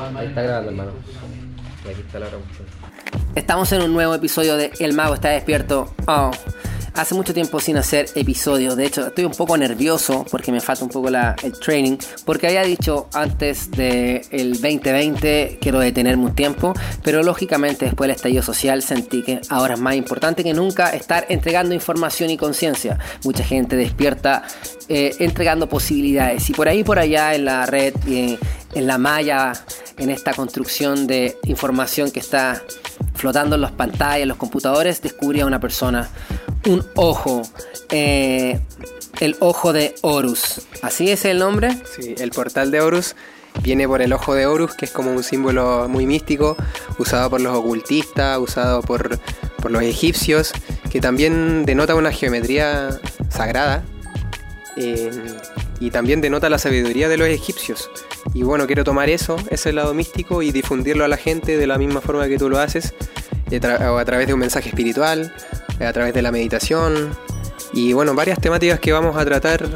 Ahí está grabando, hermano. Y aquí está la grabación. Estamos en un nuevo episodio de El Mago está despierto. Oh, hace mucho tiempo sin hacer episodios. De hecho, estoy un poco nervioso porque me falta un poco la- el training. Porque había dicho antes del 2020 quiero detenerme un tiempo. Pero lógicamente después del estallido social sentí que ahora es más importante que nunca estar entregando información y conciencia. Mucha gente despierta eh, entregando posibilidades. Y por ahí por allá en la red en, en la malla, en esta construcción de información que está flotando en las pantallas, en los computadores, descubrí a una persona, un ojo, eh, el ojo de Horus. ¿Así es el nombre? Sí, el portal de Horus viene por el ojo de Horus, que es como un símbolo muy místico, usado por los ocultistas, usado por, por los egipcios, que también denota una geometría sagrada eh, y también denota la sabiduría de los egipcios. Y bueno, quiero tomar eso, ese lado místico, y difundirlo a la gente de la misma forma que tú lo haces, a través de un mensaje espiritual, eh, a través de la meditación, y bueno, varias temáticas que vamos a tratar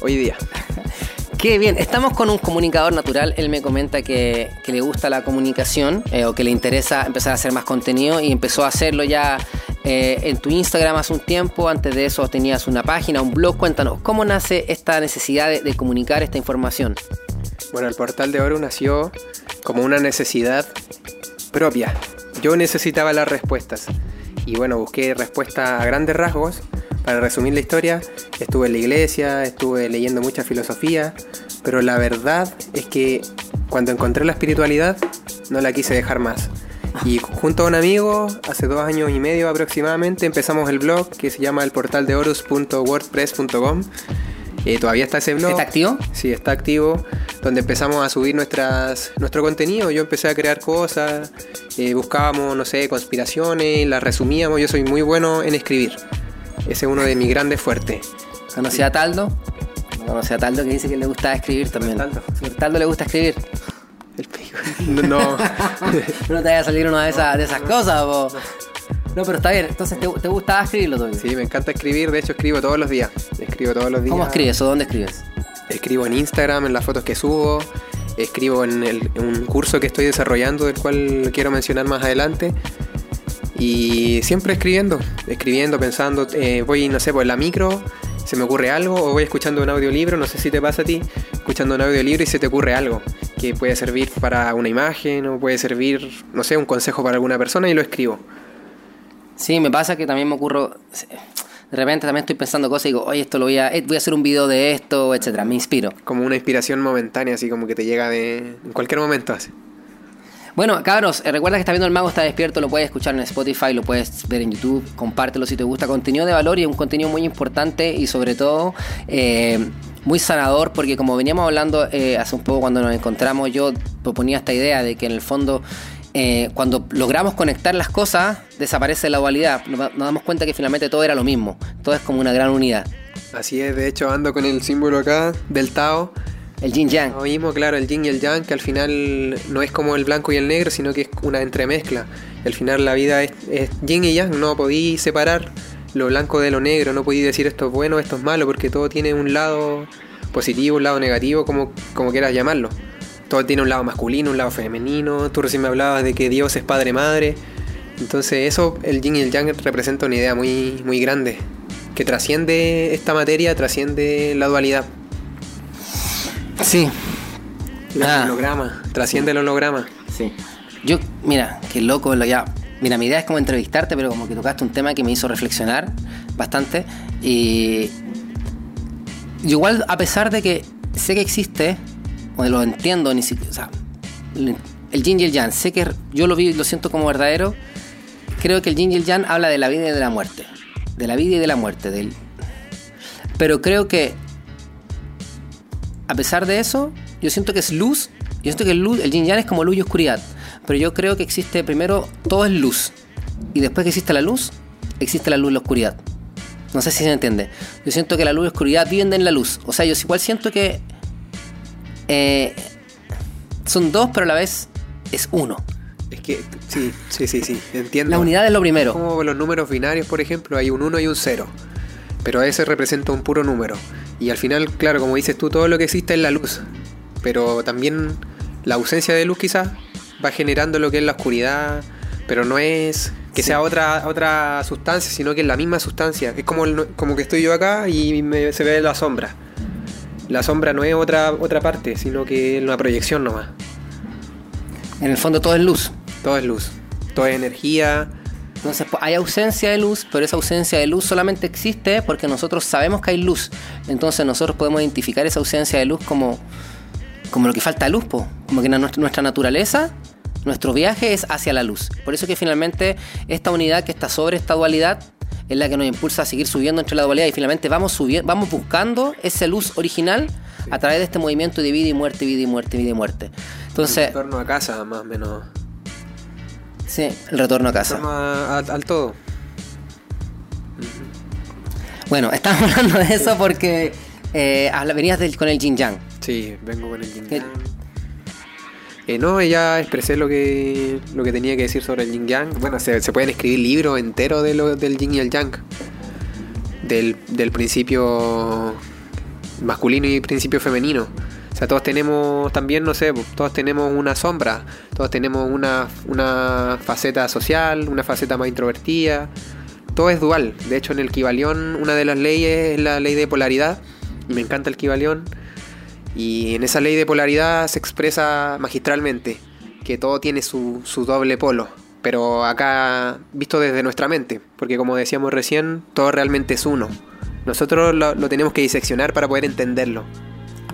hoy día. Qué bien, estamos con un comunicador natural. Él me comenta que, que le gusta la comunicación eh, o que le interesa empezar a hacer más contenido y empezó a hacerlo ya eh, en tu Instagram hace un tiempo. Antes de eso tenías una página, un blog. Cuéntanos, ¿cómo nace esta necesidad de, de comunicar esta información? Bueno, el portal de oro nació como una necesidad propia. Yo necesitaba las respuestas. Y bueno, busqué respuestas a grandes rasgos. Para resumir la historia, estuve en la iglesia, estuve leyendo mucha filosofía, pero la verdad es que cuando encontré la espiritualidad, no la quise dejar más. Y junto a un amigo, hace dos años y medio aproximadamente, empezamos el blog que se llama el portal de horus.wordpress.com. Eh, todavía está ese blog. ¿Está activo? Sí, está activo, donde empezamos a subir nuestras, nuestro contenido. Yo empecé a crear cosas, eh, buscábamos, no sé, conspiraciones, las resumíamos. Yo soy muy bueno en escribir. Ese es uno de mis grantes fuertes. ¿Conocí a Taldo? Conocí a Taldo que dice que le gusta escribir también. Taldo. Taldo le gusta escribir. El pico. No, no. Te vaya a salir una de esas, de esas cosas, po. No, pero está bien. Entonces, ¿te, te gustaba escribirlo todavía? Sí, me encanta escribir. De hecho, escribo todos los días. Escribo todos los días. ¿Cómo escribes o dónde escribes? Escribo en Instagram, en las fotos que subo. Escribo en, el- en un curso que estoy desarrollando, del cual quiero mencionar más adelante. Y siempre escribiendo, escribiendo, pensando. eh, voy, no sé, por la micro, se me ocurre algo, o voy escuchando un audiolibro, no sé si te pasa a ti, escuchando un audiolibro y se te ocurre algo que puede servir para una imagen, o puede servir, no sé, un consejo para alguna persona y lo escribo. Sí, me pasa que también me ocurro. De repente también estoy pensando cosas y digo, oye, esto lo voy a. eh, Voy a hacer un video de esto, etcétera. Me inspiro. Como una inspiración momentánea, así como que te llega de en cualquier momento. Así. Bueno, cabros, eh, recuerda que está viendo El Mago está despierto, lo puedes escuchar en Spotify, lo puedes ver en YouTube, compártelo si te gusta. Contenido de valor y un contenido muy importante y sobre todo eh, muy sanador porque como veníamos hablando eh, hace un poco cuando nos encontramos, yo proponía esta idea de que en el fondo eh, cuando logramos conectar las cosas desaparece la dualidad. Nos, damos cuenta que finalmente todo era lo mismo, todo es como una gran unidad. Así es, de hecho ando con el símbolo acá del Tao. El yin yang. Lo mismo, claro, el yin y el yang, que al final no es como el blanco y el negro, sino que es una entremezcla. Al final la vida es, es yin y yang, no podí separar lo blanco de lo negro, no podí decir esto es bueno, esto es malo, porque todo tiene un lado positivo, un lado negativo, como, como quieras llamarlo. Todo tiene un lado masculino, un lado femenino. Tú recién me hablabas de que Dios es padre-madre. Entonces eso, el yin y el yang representa una idea muy, muy grande, que trasciende esta materia, trasciende la dualidad. Sí. El Ah. holograma, trasciende el holograma. Sí. Yo, mira, qué loco, lo ya. Mira, mi idea es como entrevistarte, pero como que tocaste un tema que me hizo reflexionar bastante. Y. igual, a pesar de que sé que existe, o lo entiendo, ni siquiera. O sea, el yin y el sé que yo lo vi y lo siento como verdadero. Creo que el yin y el habla de la vida y de la muerte. De la vida y de la muerte. Pero creo que a pesar de eso, yo siento que es luz. Yo siento que el, luz, el es como luz y oscuridad. Pero yo creo que existe primero, todo es luz. Y después que existe la luz, existe la luz y la oscuridad. No sé si se entiende. Yo siento que la luz y la oscuridad viven en la luz. O sea, yo igual siento que eh, son dos, pero a la vez es uno. Es que, sí, sí, sí, sí, entiendo. La unidad es lo primero. Como los números binarios, por ejemplo, hay un 1 y un 0. Pero ese representa un puro número. Y al final, claro, como dices tú, todo lo que existe es la luz. Pero también la ausencia de luz quizás va generando lo que es la oscuridad, pero no es que sea otra otra sustancia, sino que es la misma sustancia. Es como, el- como que estoy yo acá y me- se ve la sombra. La sombra no es otra, otra parte, sino que es una proyección nomás. En el fondo todo es luz. Todo es luz, todo es energía. Entonces pues, hay ausencia de luz, pero esa ausencia de luz solamente existe porque nosotros sabemos que hay luz. Entonces nosotros podemos identificar esa ausencia de luz como, como lo que falta de luz, po. como que nuestra naturaleza, nuestro viaje es hacia la luz. Por eso que finalmente esta unidad que está sobre esta dualidad es la que nos impulsa a seguir subiendo entre la dualidad y finalmente vamos subiendo, vamos buscando esa luz original a través de este movimiento de vida y muerte, vida y muerte, vida y muerte. Entonces, En torno a casa, más o menos. sí, el retorno a casa. torno a- a- al todo. Bueno, estamos hablando de eso porque eh, venías del- con el yin yang. Sí, vengo con el yin yang. Eh, no, ya expresé lo que, lo que tenía que decir sobre el yin yang. Bueno, se, se pueden escribir libros enteros de del yin y el yang. Del, del principio masculino y principio femenino. O sea, todos tenemos también, no sé, todos tenemos una sombra, todos tenemos una, una faceta social, una faceta más introvertida. Todo es dual. De hecho, en el Kibalión, una de las leyes es la ley de polaridad. Y me encanta el Kibalión. Y en esa ley de polaridad se expresa magistralmente que todo tiene su, su doble polo. Pero acá visto desde nuestra mente. Porque como decíamos recién, todo realmente es uno. Nosotros lo, lo tenemos que diseccionar para poder entenderlo.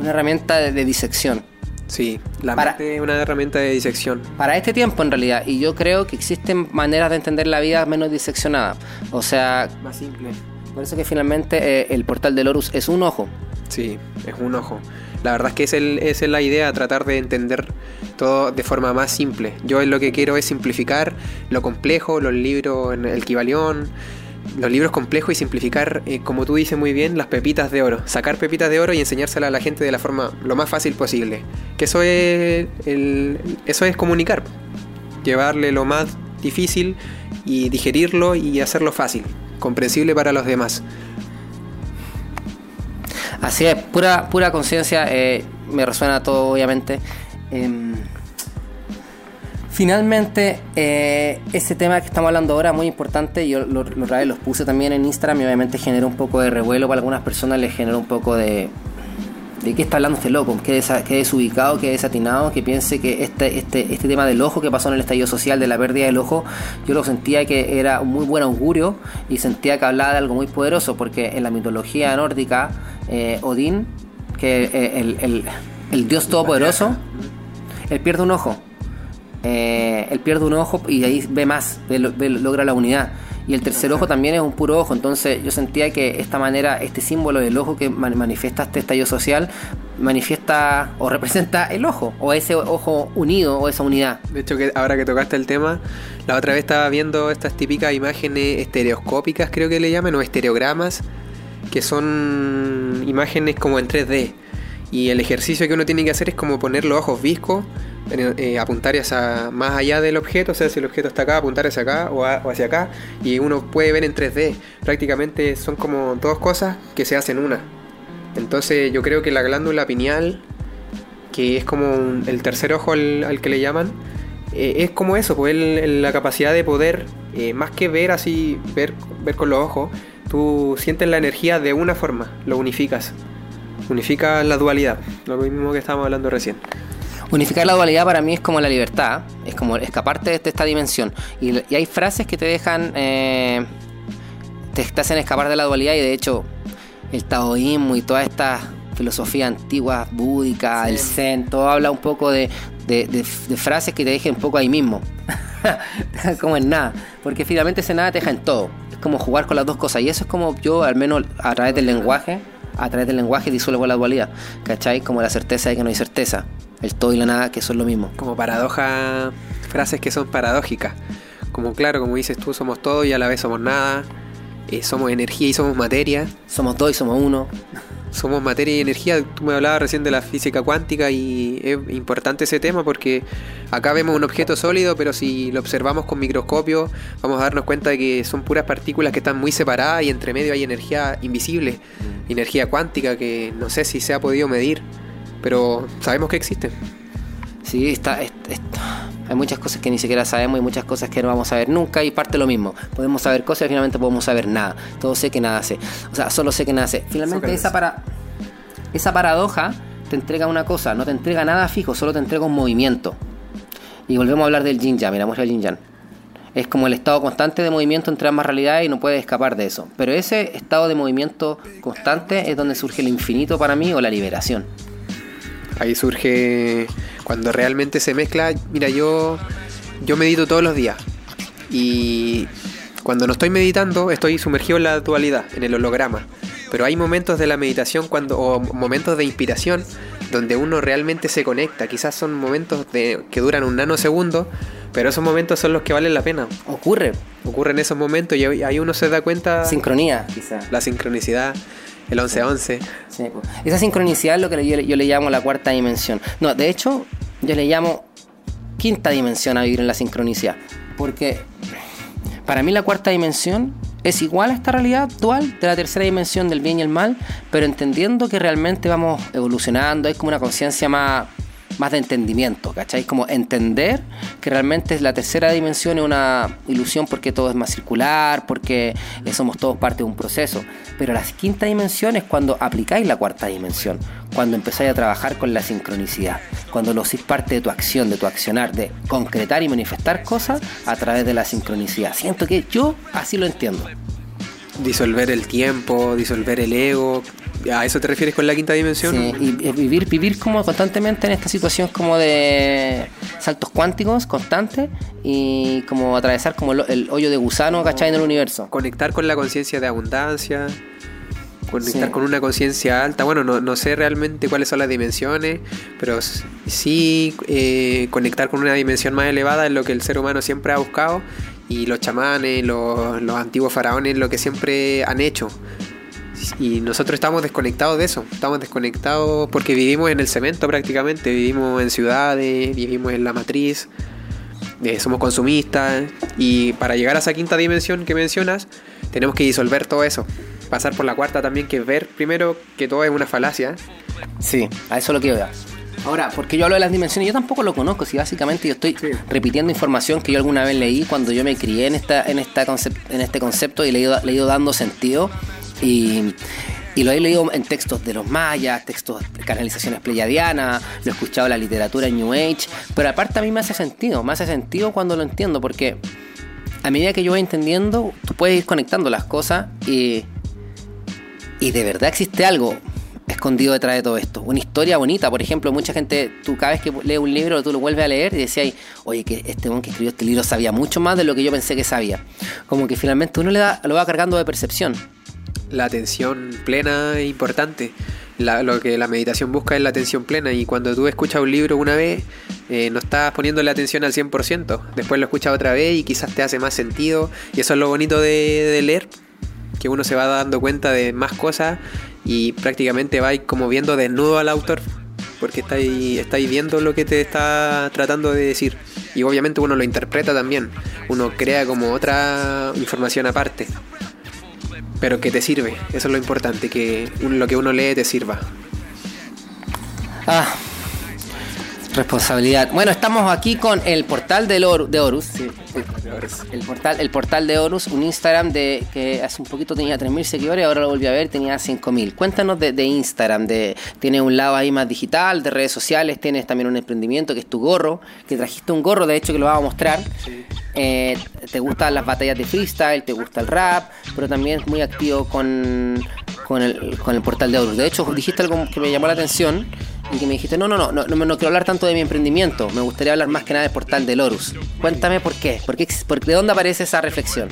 Una herramienta de, de disección. Sí, la Para- mente es una herramienta de disección. Para este tiempo en realidad. Y yo creo que existen maneras de entender la vida menos diseccionada. O sea, Más simple. por eso que finalmente eh, el portal del Horus es un ojo. Sí, es un ojo. La verdad es que es esa es la idea, tratar de entender todo de forma más simple. Yo lo que quiero es simplificar lo complejo, los libros en el Kibalión, los libros complejos y simplificar, eh, como tú dices muy bien, las pepitas de oro. Sacar pepitas de oro y enseñárselas a la gente de la forma lo más fácil posible. Que eso es, eso es comunicar. Llevarle lo más difícil y digerirlo y hacerlo fácil, comprensible para los demás. Así es, pura, pura conciencia, eh, me resuena todo obviamente. Em, finalmente, eh, ese tema que estamos hablando ahora, muy importante, yo lo, lo los puse también en Instagram y obviamente generó un poco de revuelo para algunas personas, les generó un poco de... ¿De qué está hablando este loco? Que, desa- desubicado, que desatinado, que piense que este, este, este tema del ojo que pasó en el estallido social, de la pérdida del ojo, yo lo sentía que era un muy buen augurio y sentía que hablaba de algo muy poderoso, porque en la mitología nórdica, eh, Odín, que eh, el, el- el dios todopoderoso, él pierde un ojo. Eh, él pierde un ojo y ahí ve más, ve- logra la unidad. Y el tercer ojo también es un puro ojo. Entonces yo sentía que esta manera, este símbolo del ojo que man- manifiesta este estallido social, manifiesta o representa el ojo, o ese ojo unido, o esa unidad. De hecho, que ahora que tocaste el tema, la otra vez estaba viendo estas típicas imágenes estereoscópicas, creo que le llaman, o estereogramas, que son imágenes como en 3D. Y el ejercicio que uno tiene que hacer es como poner los ojos viscos, eh, apuntar más allá del objeto, o sea, si el objeto está acá, apuntar hacia acá o, hacia acá, y uno puede ver en 3D. Prácticamente son como dos cosas que se hacen una. Entonces yo creo que la glándula pineal que es como el tercer ojo al, que le llaman, eh, es como eso, pues la capacidad de poder, eh, más que ver así, ver, ver con los ojos, tú sientes la energía de una forma, lo unificas, unificas la dualidad, lo mismo que estábamos hablando recién. Unificar la dualidad para mí es como la libertad, es como escaparte de esta dimensión. Y, y hay frases que te dejan, eh, te, te hacen escapar de la dualidad y de hecho el taoísmo y toda esta filosofía antigua, búdica, el zen, todo habla un poco de, de- de- de frases que te dejen un poco ahí mismo. Como en nada, porque finalmente ese nada te deja en todo. Es como jugar con las dos cosas y eso es como yo, al menos a través del lenguaje, a través del lenguaje disuelvo la dualidad, ¿cachai? Como la certeza de que no hay certeza, el todo y la nada que son lo mismo. Como paradoja, frases que son paradójicas, como claro, como dices tú, somos todo y a la vez somos nada, eh, somos energía y somos materia, Somos dos y somos uno. Somos materia y energía. Tú me hablabas recién de la física cuántica y es importante ese tema porque acá vemos un objeto sólido, pero si lo observamos con microscopio vamos a darnos cuenta de que son puras partículas que están muy separadas y entre medio hay energía invisible, energía cuántica que no sé si se ha podido medir, pero sabemos que existe. Sí, está, es- es- hay muchas cosas que ni siquiera sabemos y muchas cosas que no vamos a ver nunca y parte lo mismo. Podemos saber cosas y finalmente podemos saber nada. Todo sé que nada sé. O sea, solo sé que nada sé. Finalmente esa, para, esa paradoja te entrega una cosa, no te entrega nada fijo, solo te entrega un movimiento. Y volvemos a hablar del yin yang, mira, muestra el yin yang. Es como el estado constante de movimiento entre ambas realidades y no puedes escapar de eso. Pero ese estado de movimiento constante es donde surge el infinito para mí o la liberación. Ahí surge cuando realmente se mezcla. Mira, yo, yo medito todos los días. Y cuando no estoy meditando, estoy sumergido en la dualidad, en el holograma. Pero hay momentos de la meditación cuando, o momentos de inspiración donde uno realmente se conecta. Quizás son momentos de, que duran un nanosegundo, pero esos momentos son los que valen la pena. Ocurre. Ocurren esos momentos y ahí uno se da cuenta Sincronía, quizás. la sincronicidad, el 11-11. Sí, pues. Esa sincronicidad es lo que yo, yo le llamo la cuarta dimensión. No, de hecho, yo le llamo quinta dimensión a vivir en la sincronicidad. Porque para mí la cuarta dimensión es igual a esta realidad dual de la tercera dimensión del bien y el mal, pero entendiendo que realmente vamos evolucionando, hay como una conciencia más, más de entendimiento, ¿cachai? Como entender que realmente la tercera dimensión es una ilusión porque todo es más circular, porque eh, somos todos parte de un proceso. Pero la quinta dimensión es cuando aplicáis la cuarta dimensión, cuando empezáis a trabajar con la sincronicidad, cuando lo hacéis parte de tu acción, de tu accionar, de concretar y manifestar cosas a través de la sincronicidad. Siento que yo así lo entiendo. Disolver el tiempo, disolver el ego. ¿A eso te refieres con la quinta dimensión? Sí, y eh, vivir, vivir como constantemente en esta situación como de saltos cuánticos constantes y como atravesar como el, el hoyo de gusano, ¿cachai? En el universo. Conectar con la conciencia de abundancia. Conectar Sí. con una conciencia alta. Bueno, no, no sé realmente cuáles son las dimensiones, pero sí eh, conectar con una dimensión más elevada es lo que el ser humano siempre ha buscado. Y los chamanes, los, los antiguos faraones, lo que siempre han hecho. Y nosotros estamos desconectados de eso. Estamos desconectados porque vivimos en el cemento prácticamente. Vivimos en ciudades, vivimos en la matriz. eh, somos consumistas. Y para llegar a esa quinta dimensión que mencionas, tenemos que disolver todo eso. Pasar por la cuarta también, que es ver primero que todo es una falacia. Sí, a eso es lo que iba. Ahora, porque yo hablo de las dimensiones, yo tampoco lo conozco, si básicamente yo estoy Sí. repitiendo información que yo alguna vez leí cuando yo me crié en esta, en esta concep- en este concepto y le he ido, le he ido dando sentido. Y, y lo he leído en textos de los mayas, textos de canalizaciones pleyadianas, lo he escuchado en la literatura New Age, pero aparte a mí me hace sentido, me hace sentido cuando lo entiendo, porque a medida que yo voy entendiendo, tú puedes ir conectando las cosas y, y de verdad existe algo escondido detrás de todo esto. Una historia bonita, por ejemplo, mucha gente, tú cada vez que lees un libro, tú lo vuelves a leer y decías, oye, que este hombre que escribió este libro sabía mucho más de lo que yo pensé que sabía. Como que finalmente uno le da, lo va cargando de percepción. La atención plena es importante. La- lo que la meditación busca es la atención plena. Y cuando tú escuchas un libro una vez, eh, no estás poniéndole atención al 100%. Después lo escuchas otra vez y quizás te hace más sentido. Y eso es lo bonito de, de leer. Que uno se va dando cuenta de más cosas y prácticamente va como viendo desnudo al autor. Porque estáis, estáis viendo lo que te está tratando de decir. Y obviamente uno lo interpreta también. Uno crea como otra información aparte. Pero que te sirve, eso es lo importante, que lo que uno lee te sirva. Ah, responsabilidad. Bueno, estamos aquí con el portal del Or- de Horus. El portal, el portal de Horus, un Instagram de que hace un poquito tenía 3.000 seguidores, ahora lo volví a ver, tenía 5.000. Cuéntanos de, de Instagram, de, tiene un lado ahí más digital, de redes sociales, tienes también un emprendimiento que es tu gorro, que trajiste un gorro, de hecho que lo vamos a mostrar. Eh, te gustan las batallas de freestyle, te gusta el rap, pero también es muy activo con, con, el, con el portal de Horus. De hecho, dijiste algo que me llamó la atención y que me dijiste, no, no, no, no, no, quiero hablar tanto de mi emprendimiento, me gustaría hablar más que nada del portal de Horus. Cuéntame por qué, por qué, ¿de dónde aparece esa reflexión?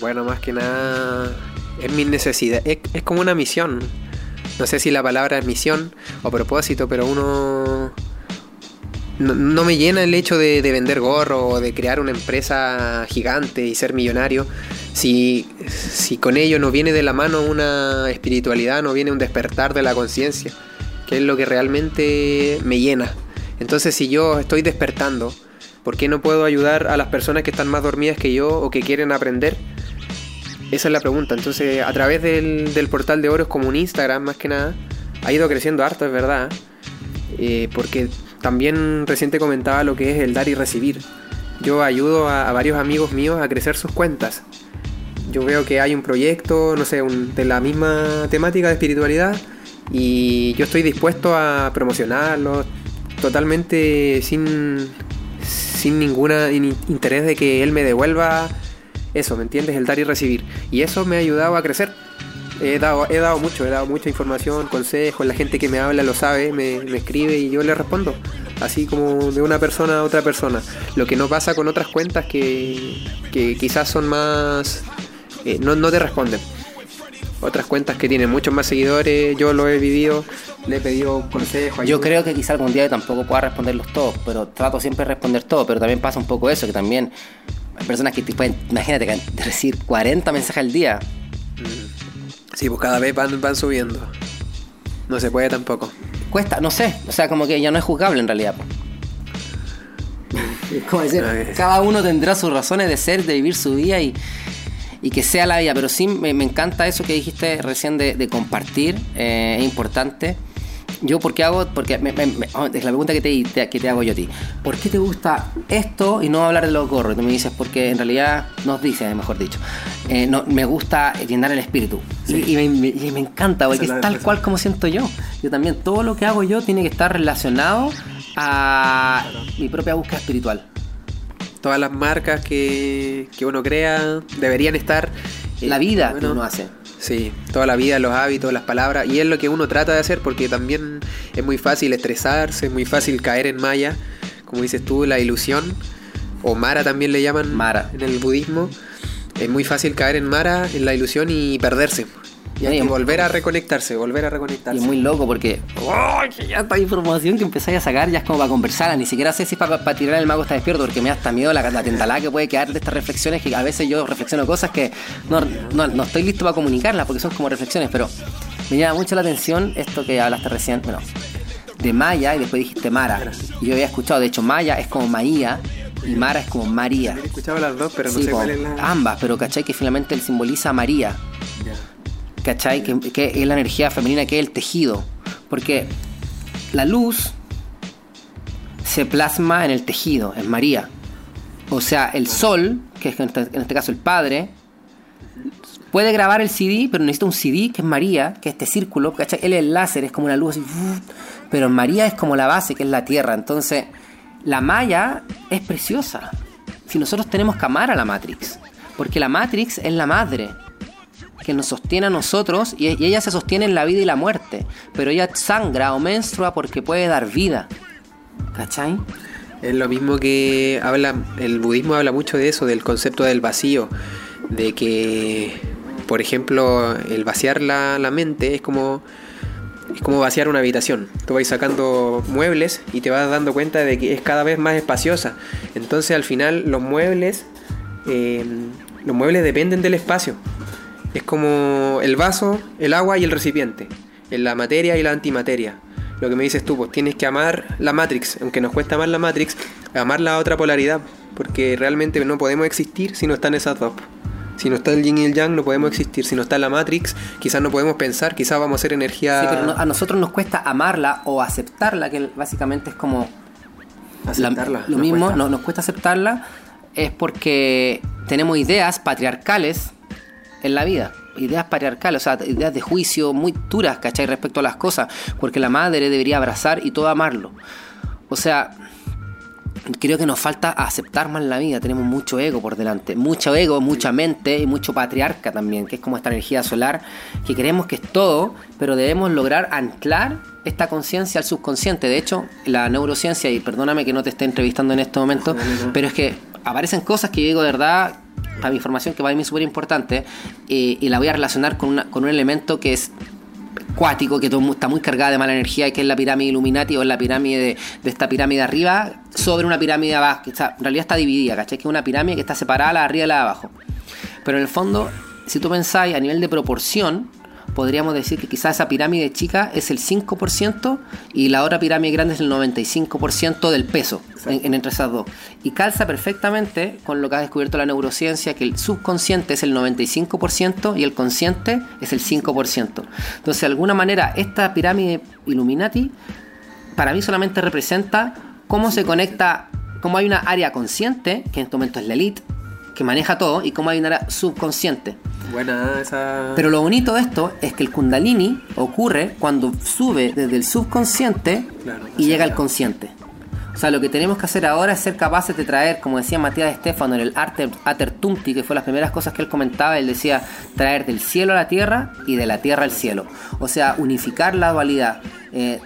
Bueno, más que nada es mi necesidad, es, como una misión. No sé si la palabra es misión o propósito, pero uno... No, no me llena el hecho de, de vender gorro o de crear una empresa gigante y ser millonario si, si con ello no viene de la mano una espiritualidad, no viene un despertar de la conciencia, que es lo que realmente me llena. Entonces si yo estoy despertando, ¿por qué no puedo ayudar a las personas que están más dormidas que yo o que quieren aprender? Esa es la pregunta. Entonces, a través del, portal de oro, es como un Instagram más que nada, ha ido creciendo harto, es verdad. Eh, porque también reciente comentaba lo que es el dar y recibir. Yo ayudo a, varios amigos míos a crecer sus cuentas. Yo veo que hay un proyecto, no sé, de la misma temática de espiritualidad y yo estoy dispuesto a promocionarlo totalmente sin, sin ninguna in- interés de que él me devuelva eso, ¿me entiendes? El dar y recibir. Y eso me ha ayudado a crecer. He dado, he dado mucho, he dado mucha información, consejos, la gente que me habla lo sabe, me, me escribe y yo le respondo. Así como de una persona a otra persona. Lo que no pasa con otras cuentas que, que quizás son más... eh, no, no te responden. Otras cuentas que tienen muchos más seguidores, yo lo he vivido, le he pedido consejos. Yo creo que quizá algún día tampoco pueda responderlos todos, pero trato siempre de responder todo, pero también pasa un poco eso, que también hay personas que te pueden, imagínate, recibir 40 mensajes al día. Sí, pues cada vez van, van subiendo. No se puede tampoco. Cuesta, no sé, o sea, como que ya no es juzgable en realidad. Es como decir, cada uno tendrá sus razones de ser, de vivir su vida y, y que sea la vida, pero sí me, me encanta eso que dijiste recién de, de compartir, eh, es importante. Yo, ¿por qué hago? Porque me- me- me- oh, es la pregunta que te, te- que te hago yo a ti. ¿Por qué te gusta esto y no hablar de los gorros? Y tú me dices, porque en realidad, nos dices, mejor dicho, eh, no, me gusta llenar el espíritu. Y, y me, me- y me encanta, porque es es tal cual como siento yo. Yo también, todo lo que hago yo tiene que estar relacionado a mi propia búsqueda espiritual. Todas las marcas que, que uno crea deberían estar... eh, La vida que uno hace. Sí, toda la vida, los hábitos, las palabras. Y es lo que uno trata de hacer porque también es muy fácil estresarse, es muy fácil caer en maya. Como dices tú, la ilusión. O Mara también le llaman Mara. en el budismo. Es muy fácil caer en Mara, en la ilusión y perderse. Y volver a reconectarse, volver a Y reconectarse. es muy loco porque ¡ay, que ya esta información que empezáis a sacar ya es como para conversarla. Ni siquiera sé si es para, para tirar el mago está despierto porque me da hasta miedo la, la tentalada que puede quedar de estas reflexiones que a veces yo reflexiono cosas que no, no, no estoy listo para comunicarlas porque son como reflexiones. Pero me llama mucho la atención esto que hablaste recién. Bueno, de Maya y después dijiste Mara. Y yo había escuchado, de hecho, Maya es como Maía y Mara es como María. He escuchado las dos, pero no Sí, sé cuál es la... Ambas, pero ¿cachai? Que finalmente él simboliza a María. ¿Cachai? Que, es la energía femenina, que es el tejido. Porque la luz se plasma en el tejido, en María. O sea, el sol, que es en este, este caso el padre, puede grabar el CD, pero necesita un CD que es María, que es este círculo, ¿cachai? Él es el láser, es como una luz así, pero María es como la base, que es la tierra. Entonces, la Maya es preciosa. Si nosotros tenemos que amar a la Matrix, porque la Matrix es la madre que nos sostiene a nosotros y, ella se sostiene en la vida y la muerte, pero ella sangra o menstrua porque puede dar vida. ¿Cachai? Es lo mismo que habla, el budismo habla mucho de eso, del concepto del vacío, de que, por ejemplo, el vaciar la, la mente es como, es como vaciar una habitación. Tú vas sacando muebles y te vas dando cuenta de que es cada vez más espaciosa. Entonces al final los muebles, eh, los muebles dependen del espacio. Es como el vaso, el agua y el recipiente, en la materia y la antimateria. Lo que me dices tú, pues tienes que amar la Matrix, aunque nos cuesta amar la Matrix, amar la otra polaridad, porque realmente no podemos existir si no están esas dos. Si no está el yin y el yang, no podemos existir. Si no está la Matrix, quizás no podemos pensar, quizás vamos a ser energía. Sí, pero a nosotros nos cuesta amarla o aceptarla, que básicamente es como la- Aceptarla, lo nos mismo, cuesta. no- nos cuesta aceptarla, es porque tenemos ideas patriarcales en la vida. Ideas patriarcales, o sea, ideas de juicio muy duras, ¿cachai? Respecto a las cosas. Porque la madre debería abrazar y todo amarlo. O sea, creo que nos falta aceptar más la vida. Tenemos mucho ego por delante. Mucho ego, mucha mente y mucho patriarca también, que es como esta energía solar que creemos que es todo, pero debemos lograr anclar esta conciencia al subconsciente. De hecho, la neurociencia, y perdóname que no te esté entrevistando en este momento, pero es que aparecen cosas que yo digo de verdad, para mi información, que para mí es súper importante, eh, y la voy a relacionar con, una- con un elemento que es cuático que está muy cargada de mala energía y que es la pirámide Illuminati o es la pirámide de, de esta pirámide arriba sobre una pirámide abajo que está- en realidad está dividida ¿cachai? que es una pirámide que está separada la de arriba y la de abajo pero en el fondo si tú pensáis a nivel de proporción podríamos decir que quizás esa pirámide chica es el 5% y la otra pirámide grande es el 95% del peso en, en entre esas dos. Y calza perfectamente con lo que ha descubierto la neurociencia, que el subconsciente es el 95% y el consciente es el 5%. Entonces, de alguna manera, esta pirámide Illuminati para mí solamente representa cómo se conecta, cómo hay una área consciente, que en este momento es la elite, que maneja todo, y cómo hay una área subconsciente. Buena esa. Pero lo bonito de esto es que el kundalini ocurre cuando sube desde el subconsciente Claro, y llega al consciente. O sea, lo que tenemos que hacer ahora es ser capaces de traer, como decía Matías Estefano en el Arte Atertumti, que fue las primeras cosas que él comentaba, él decía traer del cielo a la tierra y de la tierra al cielo. O sea, unificar la dualidad. Eh,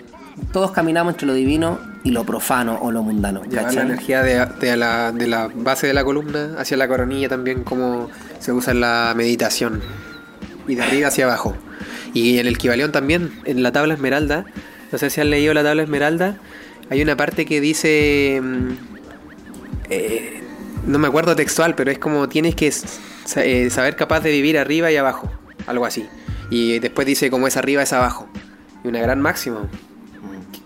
todos caminamos entre lo divino y lo profano o lo mundano. Llevar la energía de, de la, de la base de la columna hacia la coronilla también como se usa en la meditación. Y de arriba hacia abajo. Y en el Kibalión también, en la tabla esmeralda, no sé si han leído la tabla esmeralda, hay una parte que dice... mm, eh, no me acuerdo textual, pero es como tienes que eh, saber capaz de vivir arriba y abajo, algo así. Y después dice como es arriba es abajo. Y una gran máxima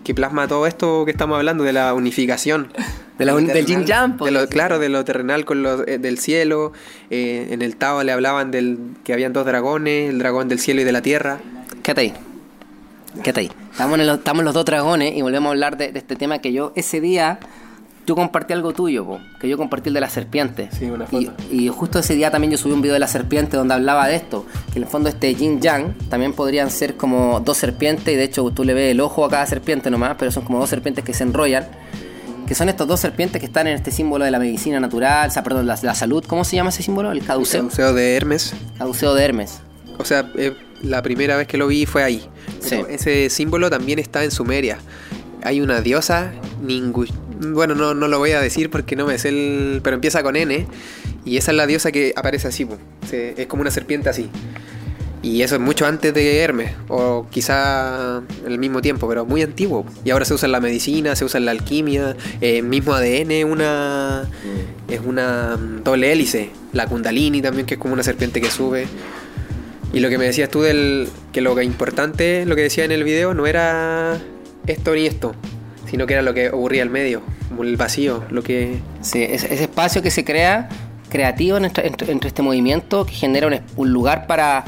que- plasma todo esto que estamos hablando de la unificación. De la un- del yang, De pues. lo, claro, de lo terrenal con lo eh, del cielo. Eh, en el Tao le hablaban del que habían dos dragones, el dragón del cielo y de la tierra. Quédate ahí. Quédate ahí. Estamos en, los, estamos los dos dragones y volvemos a hablar de, de este tema que yo ese día yo compartí algo tuyo, po, que yo compartí el de la serpiente. Sí, una foto. y justo ese día también yo subí un video de la serpiente donde hablaba de esto, que en el fondo este yin yang también podrían ser como dos serpientes y de hecho tú le ves el ojo a cada serpiente nomás, pero son como dos serpientes que se enrollan. Que son estos dos serpientes que están en este símbolo de la medicina natural, o sea, perdón, la, la salud. ¿Cómo se llama ese símbolo? El El caduceo. de Hermes. Caduceo de Hermes. O sea, eh, la primera vez que lo vi fue ahí. Sí. Ese símbolo también está en Sumeria. Hay una diosa, Ningu... bueno, no, no lo voy a decir porque no me sé el... Pero empieza con N. Y esa es la diosa que aparece así. Se- Es como una serpiente así. Y eso es mucho antes de Hermes, o quizá en el mismo tiempo, pero muy antiguo. Y ahora se usa en la medicina, se usa en la alquimia, eh, mismo ADN una, es una mm, doble hélice. La Kundalini también, que es como una serpiente que sube. Y lo que me decías tú del que lo que importante, lo que decía en el video, no era esto ni esto, sino que era lo que ocurría al medio, como el vacío, lo que... Sí, ese, ese espacio que se crea creativo entre, entre- entre este movimiento que genera un, es- un lugar para,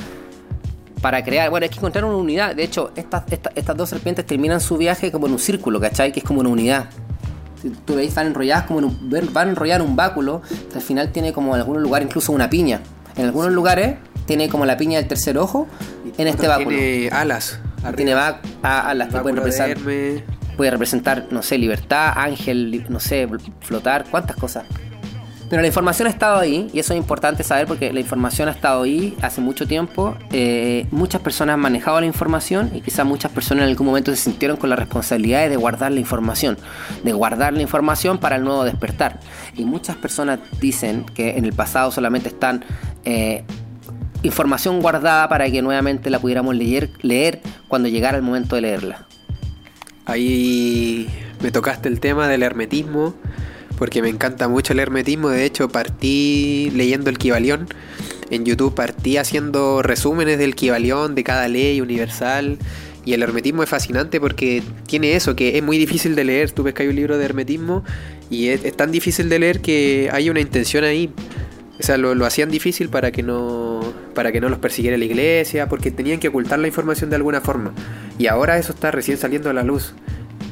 para crear. Bueno, hay que encontrar una unidad. De hecho, estas, estas, estas dos serpientes terminan su viaje como en un círculo, ¿cachai? Que es como una unidad. Si tú veis, van enrolladas como en un, van a enrollar un báculo que al final tiene como en algunos lugares incluso una piña. En algunos lugares tiene como la piña del tercer ojo en este báculo. Tiene alas. Tiene ba- a, a las que pueden representar. Puede representar, no sé, libertad, ángel, no sé, flotar, cuántas cosas. Pero la información ha estado ahí y eso es importante saber porque la información ha estado ahí hace mucho tiempo. Eh, muchas personas han manejado la información y quizás muchas personas en algún momento se sintieron con la responsabilidad de guardar la información, de guardar la información para el nuevo despertar. Y muchas personas dicen que en el pasado solamente están eh, información guardada para que nuevamente la pudiéramos leer, leer cuando llegara el momento de leerla. Ahí me tocaste el tema del hermetismo, porque me encanta mucho el hermetismo. De hecho, partí leyendo el Kibalión. En YouTube partí haciendo resúmenes del Kibalión, de cada ley universal. Y el hermetismo es fascinante porque tiene eso, que es muy difícil de leer. Tú ves que hay un libro de hermetismo y es, es tan difícil de leer que hay una intención ahí. O sea, lo, lo hacían difícil para que no para que no los persiguiera la iglesia, porque tenían que ocultar la información de alguna forma. Y ahora eso está recién saliendo a la luz.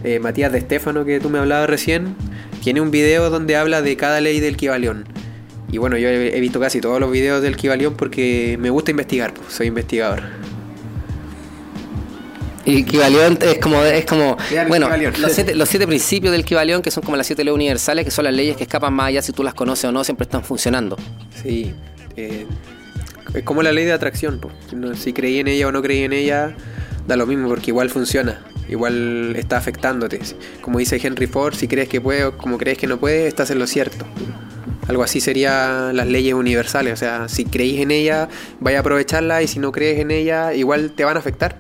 Eh, Matías de Estefano, que tú me hablabas recién, tiene un video donde habla de cada ley del Kibalión. Y bueno, yo he, visto casi todos los videos del Kibalión porque me gusta investigar, pues, soy investigador. Y Kibalión es como, es como bueno, los siete, los siete principios del Kibalión, que son como las siete leyes universales, que son las leyes que escapan más allá si tú las conoces o no, siempre están funcionando. Sí, eh, es como la ley de atracción. No- Si creí en ella o no creí en ella, da lo mismo porque igual funciona. Igual está afectándote. Como dice Henry Ford, si crees que puede o como crees que no puede, estás en lo cierto. Algo así serían las leyes universales. O sea, si creís en ella, vaya a aprovecharla y si no crees en ella, igual te van a afectar.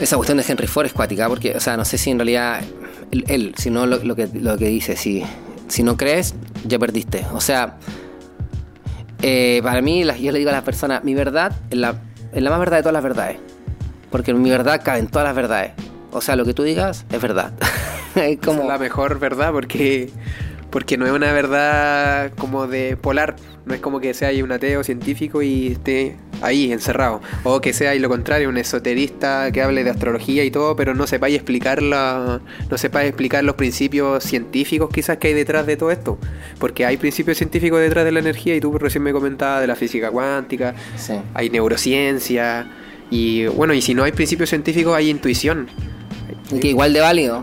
Esa cuestión de Henry Ford es cuática, porque, o sea, no sé si en realidad él, él, si no lo, lo que, lo que dice, si, si no crees, ya perdiste. O sea, eh, para mí, yo le digo a las personas, mi verdad es la, es la más verdad de todas las verdades. Porque mi verdad cabe en todas las verdades. O sea, lo que tú digas es verdad. es Como la mejor verdad porque porque no es una verdad como de polar, no es como que sea un ateo científico y esté ahí, encerrado. O que sea y lo contrario, un esoterista que hable de astrología y todo, pero no sepáis explicar la, no sepáis explicar los principios científicos quizás que hay detrás de todo esto. Porque hay principios científicos detrás de la energía y tú recién me comentabas de la física cuántica, Sí. hay neurociencia y bueno, y si no hay principios científicos hay intuición. Y que igual de válido.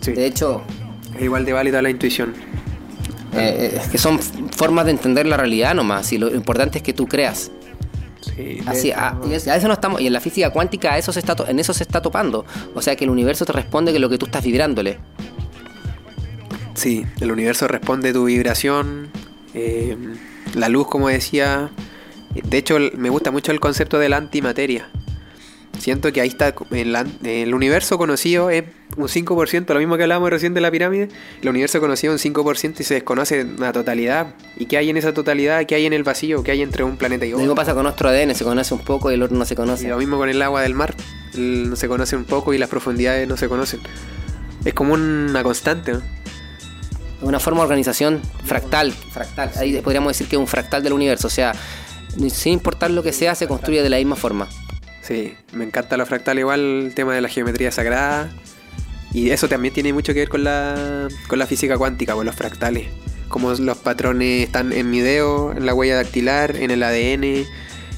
Sí. De hecho, Es igual de válida la intuición. Eh, es que son formas de entender la realidad nomás. Y lo importante es que tú creas. Sí, Así, a, y es- a eso no estamos. Y en la física cuántica a eso se está en eso se está topando. O sea que el universo te responde que lo que tú estás vibrándole. Sí, el universo responde tu vibración, eh, la luz, como decía. De hecho, me gusta mucho el concepto de la antimateria. Siento que ahí está el, an- el universo conocido es un 5%, lo mismo que hablábamos recién de la pirámide. El universo conocido es un 5% y se desconoce la totalidad. ¿Y qué hay en esa totalidad? ¿Qué hay en el vacío? ¿Qué hay entre un planeta y Lo otro? mismo pasa con nuestro ADN, se conoce un poco y el otro no se Y conoce. lo mismo con el agua del mar. El- no se conoce un poco y las profundidades no se conocen. Es como una constante, ¿no? Una forma de organización fractal. fractal. Ahí podríamos decir que es un fractal del universo. O sea, sin importar lo que sea, se construye de la misma forma. Sí, me encanta la fractal igual, el tema de la geometría sagrada. Y eso también tiene mucho que ver con la, con la física cuántica, con los fractales. Como los patrones están en mi dedo, en la huella dactilar, en el ADN,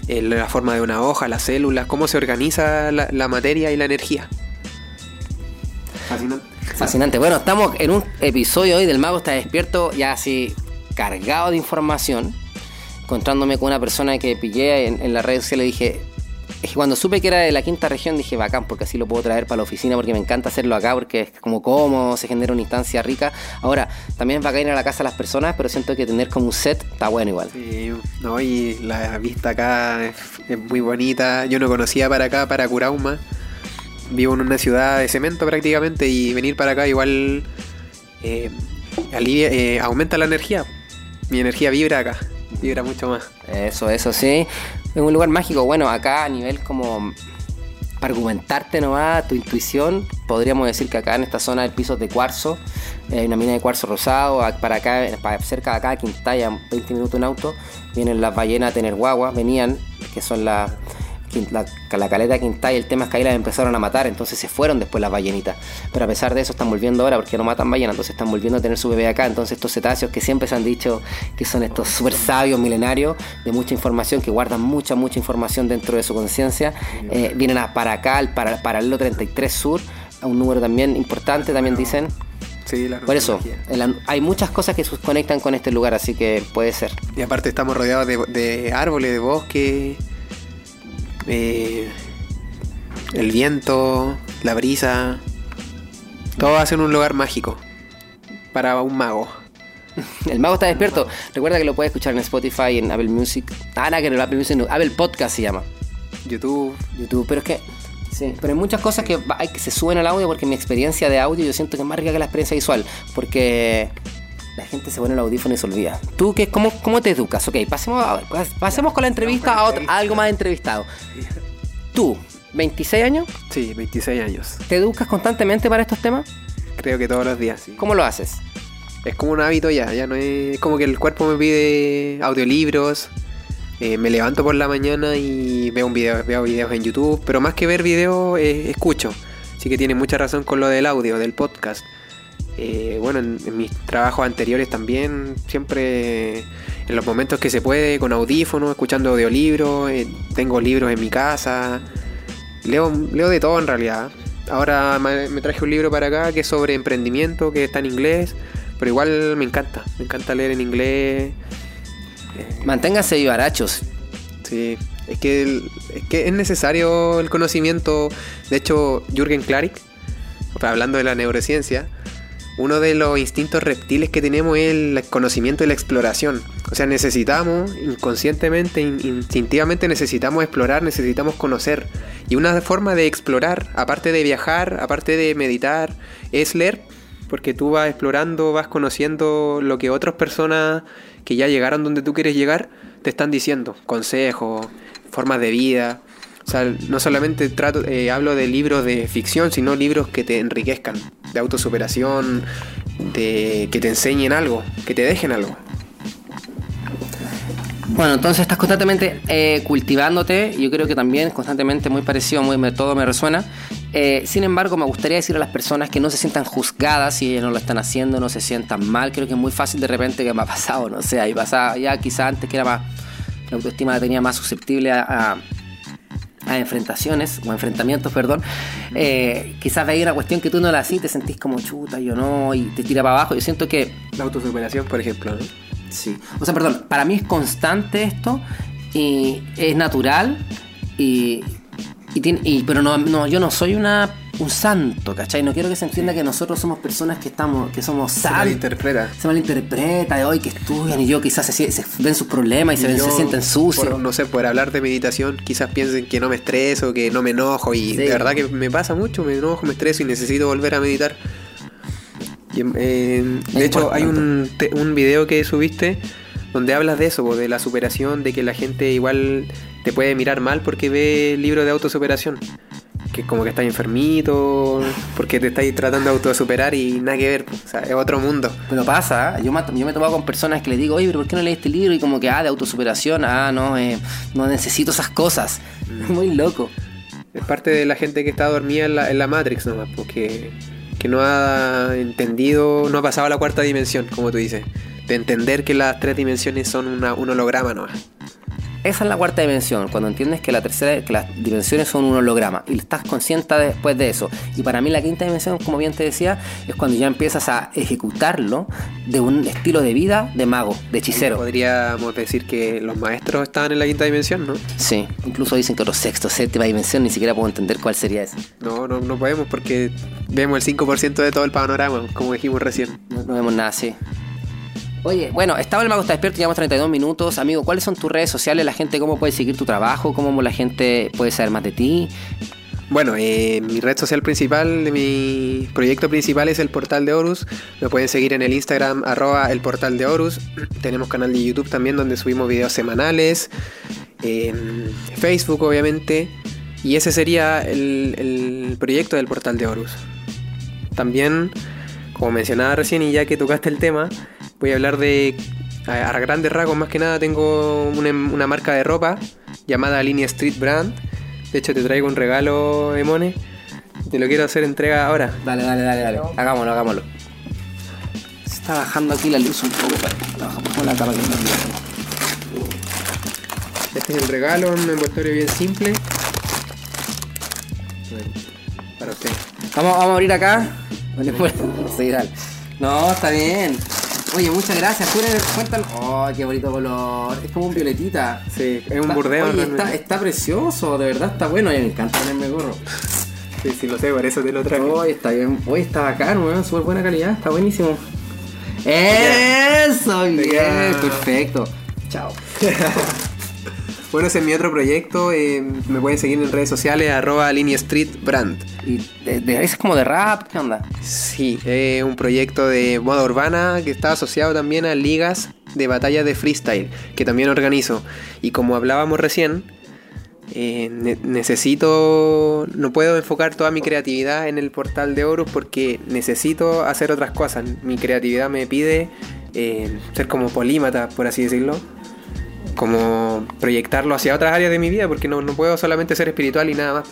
en la forma de una hoja, las células, cómo se organiza la, materia y la energía. Fascinante. Fascinante. Bueno, estamos en un episodio hoy del Mago está despierto, ya así cargado de información. Encontrándome con una persona que pillé en, en la red social, le dije. Es que cuando supe que era de la quinta región dije bacán, porque así lo puedo traer para la oficina, porque me encanta hacerlo acá, porque es como cómodo, se genera una instancia rica. Ahora, también es bacán ir a la casa de las personas, pero siento que tener como un set está bueno igual. Sí, no, y la vista acá es, es muy bonita. Yo no conocía para acá, para Curauma. Vivo en una ciudad de cemento prácticamente y venir para acá igual eh, alivia- eh, aumenta la energía. Mi energía vibra acá, vibra mucho más. Eso, eso sí. Es un lugar mágico. Bueno, acá a nivel como para argumentarte nomás, tu intuición, podríamos decir que acá en esta zona del piso es de cuarzo, eh, hay una mina de cuarzo rosado, para acá, para cerca de acá, Quintaya, 20 minutos en auto, vienen las ballenas a tener guaguas, venían, que son las la, la caleta de Quintaya, el tema es que ahí las empezaron a matar, entonces se fueron después las ballenitas. Pero a pesar de eso están volviendo ahora porque no matan ballenas, entonces están volviendo a tener su bebé acá. Entonces estos cetáceos que siempre se han dicho que son estos super sabios milenarios de mucha información, que guardan mucha, mucha información dentro de su conciencia, eh, vienen a, para acá, al para, paralelo 33 Sur, a un número también importante, también dicen. Sí, la Por eso, la- hay muchas cosas que se conectan con este lugar, así que puede ser. Y aparte estamos rodeados de, de árboles, de bosque, eh, el viento, la brisa. Todo hace un lugar mágico para un mago. El mago está despierto. Recuerda que lo puedes escuchar en Spotify, en Apple Music. Ah, nada, que en Apple Music, no, Apple Podcast se llama. YouTube, YouTube, pero es que. Sí, pero hay muchas cosas que, hay que se suben al audio porque mi experiencia de audio yo siento que es más rica que la experiencia visual. Porque la gente se pone el audífono y se olvida. ¿Tú qué, cómo, cómo te educas? Ok, pasemos, a- pasemos con la entrevista a, otro- a algo más entrevistado. Tú, 26 años, sí, 26 años. ¿te educas constantemente para estos temas? Creo que todos los días, sí. ¿Cómo lo haces? Es como un hábito ya, ya no es, es como que el cuerpo me pide audiolibros. eh, me levanto por la mañana y veo un video, veo videos en YouTube, pero más que ver videos, eh, escucho. Así que tiene mucha razón con lo del audio, del podcast. Eh, bueno, en, en mis trabajos anteriores también, siempre en los momentos que se puede, con audífonos, escuchando audiolibros, eh, tengo libros en mi casa, leo, leo de todo en realidad. Ahora me me traje un libro para acá que es sobre emprendimiento, que está en inglés, pero igual me encanta, me encanta leer en inglés. Manténganse vivarachos. Sí, es que, el- es que es necesario el conocimiento. De hecho, Jürgen Klarik, hablando de la neurociencia, uno de los instintos reptiles que tenemos es el conocimiento y la exploración. O sea, necesitamos, inconscientemente, in- instintivamente necesitamos explorar, necesitamos conocer. Y una forma de explorar, aparte de viajar, aparte de meditar, es leer. Porque tú vas explorando, vas conociendo lo que otras personas que ya llegaron donde tú quieres llegar te están diciendo. Consejos, formas de vida. O sea, no solamente trato, eh, hablo de libros de ficción, sino libros que te enriquezcan, de autosuperación, de que te enseñen algo, que te dejen algo. Bueno, entonces estás constantemente eh, cultivándote. Yo creo que también constantemente muy parecido, muy me- todo me resuena. Eh, sin embargo, me gustaría decir a las personas que no se sientan juzgadas si ellas no lo están haciendo, no se sientan mal. Creo que es muy fácil de repente que me ha pasado, no sé, ahí pasaba ya quizás antes que era más, la autoestima la tenía más susceptible a- a enfrentaciones o enfrentamientos, perdón. Eh, quizás veía una cuestión que tú no la hacís, te sentís como chuta, yo no, y te tira para abajo. Yo siento que La autosuperación, por ejemplo, ¿no? Sí. O sea, perdón, para mí es constante esto y es natural y, y tiene, y- pero no, no, yo no soy una un santo, ¿cachai? No quiero que se entienda que nosotros somos personas que estamos, que somos Se santos. malinterpreta. Se malinterpreta de hoy que estudian y yo quizás se, se ven sus problemas y se, ven- se sienten sucios. no sé, por hablar de meditación, quizás piensen que no me estreso, que no me enojo. Y Sí. de verdad que me pasa mucho, me enojo, me estreso y necesito volver a meditar. Y, eh, de hecho, hay un, te- un video que subiste donde hablas de eso, de la superación, de que la gente igual te puede mirar mal porque ve libros de autosuperación. Que como que estás enfermito, porque te estáis tratando de autosuperar y nada que ver. O sea, es otro mundo. Pero pasa, ¿eh? yo me, yo me he tomado con personas que le digo, oye, pero ¿por qué no lees este libro? Y como que, ah, de autosuperación, ah, no, eh, no necesito esas cosas. Muy loco. Es parte de la gente que está dormida en la, en la Matrix nomás, porque que no ha entendido, no ha pasado a la cuarta dimensión, como tú dices. De entender que las tres dimensiones son una- un holograma nomás. Esa es la cuarta dimensión, cuando entiendes que la tercera, que las dimensiones son un holograma y estás consciente después de eso. Y para mí la quinta dimensión, como bien te decía, es cuando ya empiezas a ejecutarlo de un estilo de vida de mago, de hechicero. Podríamos decir que los maestros estaban en la quinta dimensión, ¿no? Sí, incluso dicen que los sexto, séptima dimensión, ni siquiera puedo entender cuál sería esa. No, no, no podemos porque vemos el 5% de todo el panorama, como dijimos recién. No, no vemos nada así. Oye, bueno, estaba el Mago está despierto, llevamos 32 minutos. Amigo, ¿cuáles son tus redes sociales? La gente, ¿cómo puede seguir tu trabajo? ¿Cómo la gente puede saber más de ti? Bueno, eh, mi red social principal, mi proyecto principal es el portal de Horus. Me pueden seguir en el Instagram arroba el portal de Horus. Tenemos canal de YouTube también donde subimos videos semanales. Facebook obviamente. Y ese sería el, el proyecto del portal de Horus. También, como mencionaba recién y ya que tocaste el tema, voy a hablar de... A, a grandes rasgos más que nada tengo una, una marca de ropa llamada Línea Street Brand. De hecho te traigo un regalo, Emone. Te lo quiero hacer entrega ahora. Dale, dale, dale, dale. Hagámoslo, hagámoslo. Se está bajando aquí la luz un poco. para- Bajamos la capa que. Este es el regalo, un envoltorio bien simple. Bueno, Para usted. Vamos, vamos a abrir acá. Vale, pues. Sí, dale. No, está bien. Oye, muchas gracias. Cuéntanos. Oh, qué bonito color. Es como un violetita. Sí, es un burdeo. Oye, está, está precioso, de verdad está bueno. Y me encanta ponerme gorro. Sí, sí, lo sé, por eso te lo traje. Oye, está bien. Oye, está bacán, weón. Súper buena calidad. Está buenísimo. Eso, bien. Perfecto. Chao. Bueno, ese es mi otro proyecto. eh, me pueden seguir en redes sociales, arroba Línea Street Brand. ¿Y de, de- es como de rap? ¿Qué onda? Sí, es un proyecto de moda urbana que está asociado también a ligas de batallas de freestyle, que también organizo. Y como hablábamos recién, eh, ne- necesito, no puedo enfocar toda mi creatividad en el portal de Horus porque necesito hacer otras cosas. Mi creatividad me pide eh, ser como polímata, por así decirlo. Como proyectarlo hacia otras áreas de mi vida, porque no, no puedo solamente ser espiritual y nada más.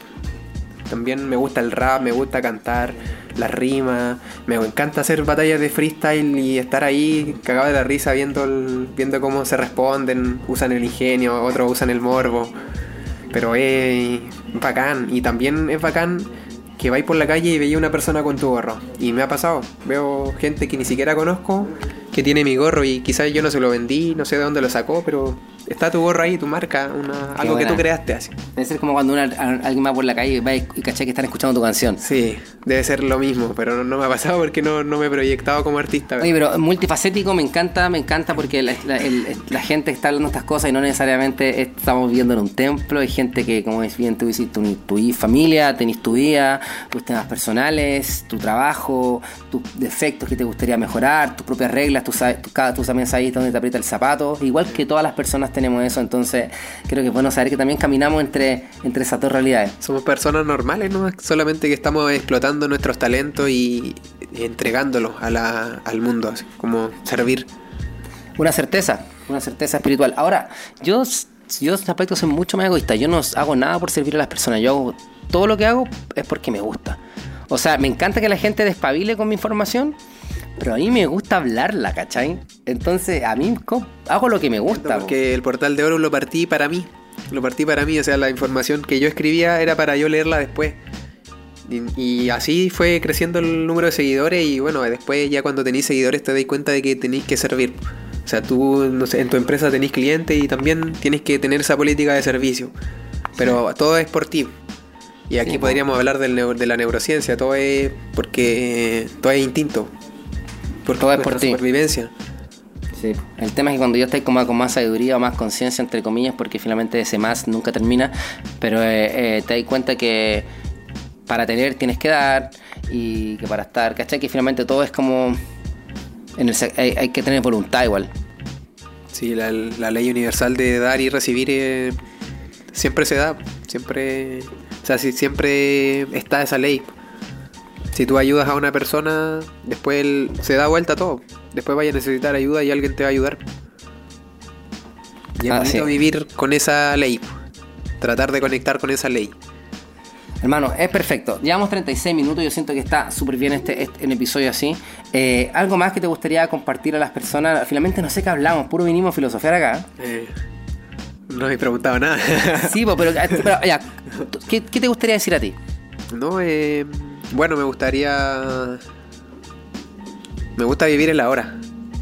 También me gusta el rap, me gusta cantar, las rimas, me encanta hacer batallas de freestyle y estar ahí cagado de la risa viendo, viendo cómo se responden, usan el ingenio, otros usan el morbo. Pero es bacán y también es bacán que vais por la calle y veis una persona con tu gorro. Y me ha pasado, veo gente que ni siquiera conozco que tiene mi gorro y quizás yo no se lo vendí, no sé de dónde lo sacó, pero está tu gorro ahí, tu marca, una, algo que tú creaste así. Debe ser como cuando una- alguien va por la calle y va y, y caché que están escuchando tu canción. Sí, debe ser lo mismo, pero no, no me ha pasado porque no, no me he proyectado como artista. Oye, pero multifacético me encanta, me encanta porque la, la- el- la gente está hablando estas cosas y no necesariamente estamos viviendo en un templo. Hay gente que, como es bien tú dices, tu, tu familia, tenés tu vida, tus temas personales, tu trabajo, tus defectos que te gustaría mejorar, tus propias reglas, tú, sabes, tú, tú también sabes dónde te aprieta el zapato. Igual que todas las personas tenemos eso, entonces creo que es bueno saber que también caminamos entre, entre esas dos realidades. Somos personas normales, ¿no? Solamente que estamos explotando nuestros talentos y entregándolos a la- al mundo, así como servir. Una certeza, Una certeza espiritual. Ahora, yo, yo en este aspecto soy mucho más egoísta. Yo no hago nada por servir a las personas. Yo hago todo lo que hago es porque me gusta. O sea, me encanta que la gente despabile con mi información, pero a mí me gusta hablarla, ¿cachai? Entonces, a mí hago lo que me gusta. po. Porque el portal de oro lo partí para mí. Lo partí para mí, o sea, la información que yo escribía era para yo leerla después. Y, y así fue creciendo el número de seguidores y bueno, después ya cuando tenéis seguidores te dais cuenta de que tenéis que servir. O sea, tú no sé, en tu empresa tenéis clientes y también tienes que tener esa política de servicio. Pero todo es por ti. Y aquí Sí, podríamos hablar del de la neurociencia, todo es porque todo es instinto. Porque Todo es por ti. supervivencia. Sí. El tema es que cuando yo estoy como con más sabiduría o más conciencia, entre comillas, porque finalmente ese más nunca termina, pero eh, eh, te das cuenta que para tener tienes que dar y que para estar, ¿cachai? Que finalmente todo es como... En el, hay que tener voluntad igual. Sí, la, la ley universal de dar y recibir eh, siempre se da, siempre, o sea, si siempre está esa ley. Si tú ayudas a una persona, después él- se da vuelta todo. Después vaya a necesitar ayuda y alguien te va a ayudar. Y es Ah, sí. vivir con esa ley, tratar de conectar con esa ley. Hermano, es perfecto. Llevamos 36 minutos. Yo siento que está súper bien este, este episodio así. Eh, ¿Algo más que te gustaría compartir a las personas? Finalmente no sé qué hablamos, puro vinimos a filosofiar acá. Eh, no he preguntado nada. Sí, pero, ya, ¿qué, qué te gustaría decir a ti? No, eh, bueno, me gustaría. Me gusta vivir en la hora.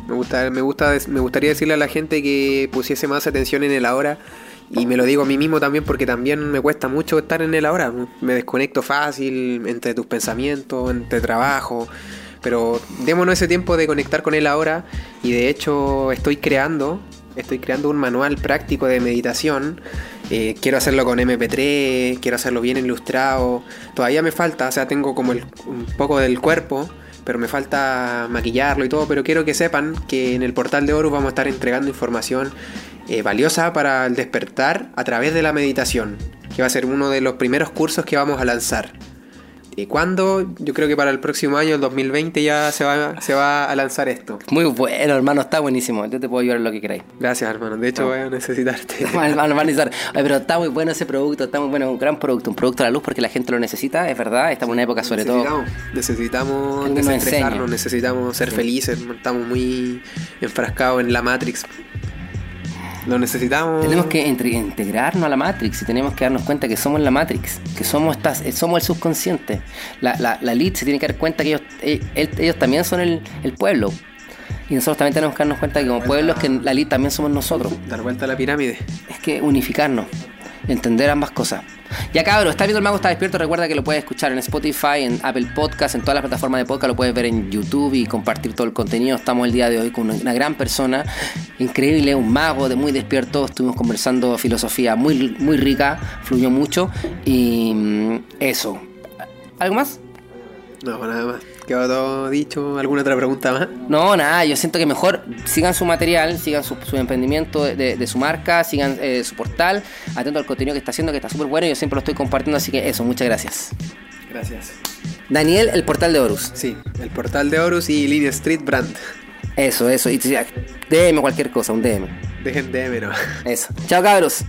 Me gusta, me gusta, me gustaría decirle a la gente que pusiese más atención en el ahora. Y me lo digo a mí mismo también porque también me cuesta mucho estar en el ahora. Me desconecto fácil entre tus pensamientos, entre trabajo. Pero démonos ese tiempo de conectar con él ahora. Y de hecho estoy creando. Estoy creando un manual práctico de meditación. Eh, quiero hacerlo con MP3, quiero hacerlo bien ilustrado. Todavía me falta, o sea, tengo como el- un poco del cuerpo, pero me falta maquillarlo y todo. Pero quiero que sepan que en el portal de Horus vamos a estar entregando información eh, valiosa para el despertar a través de la meditación, que va a ser uno de los primeros cursos que vamos a lanzar. ¿Y cuándo? Yo creo que para el próximo año, el 2020, ya se va, se va a lanzar esto. Muy bueno, hermano, está buenísimo. Yo te puedo ayudar en lo que queráis. Gracias, hermano. De hecho, voy a necesitarte. Hermano, pero está muy bueno ese producto, está muy bueno, un gran producto, un producto a la luz porque la gente lo necesita, es verdad. Estamos en una época sobre todo. necesitamos, desestresarnos, necesitamos ser Sí. felices, estamos muy enfrascados en la Matrix. Lo necesitamos. Tenemos que entre- integrarnos a la Matrix y tenemos que darnos cuenta que somos la Matrix, que somos estas, somos el subconsciente. La, la, la elite se tiene que dar cuenta que ellos, eh, el- ellos también son el, el pueblo. Y nosotros también tenemos que darnos cuenta que como pueblos que la elite también somos nosotros. Dar vuelta a la pirámide. Es que unificarnos, entender ambas cosas. Ya cabrón, está viendo el mago está despierto. Recuerda que lo puedes escuchar en Spotify, en Apple Podcast, en todas las plataformas de podcast. Lo puedes ver en YouTube y compartir todo el contenido. Estamos el día de hoy con una, gran persona, increíble, un mago de muy despierto. Estuvimos conversando filosofía muy, muy rica, fluyó mucho. Y mm, eso. ¿Algo más? No, nada más. Quedó todo dicho. ¿Alguna otra pregunta más? No, nada, yo siento que mejor sigan su material, sigan su, su emprendimiento de, su marca, sigan eh, su portal, atento al contenido que está haciendo, que está súper bueno, yo siempre lo estoy compartiendo, así que eso, muchas gracias. Gracias. Daniel, el portal de Horus. Sí, el portal de Horus y Line Street Brand. Eso, eso, y DM cualquier cosa, un DM. Dejen DM, no. Eso. Chao cabros.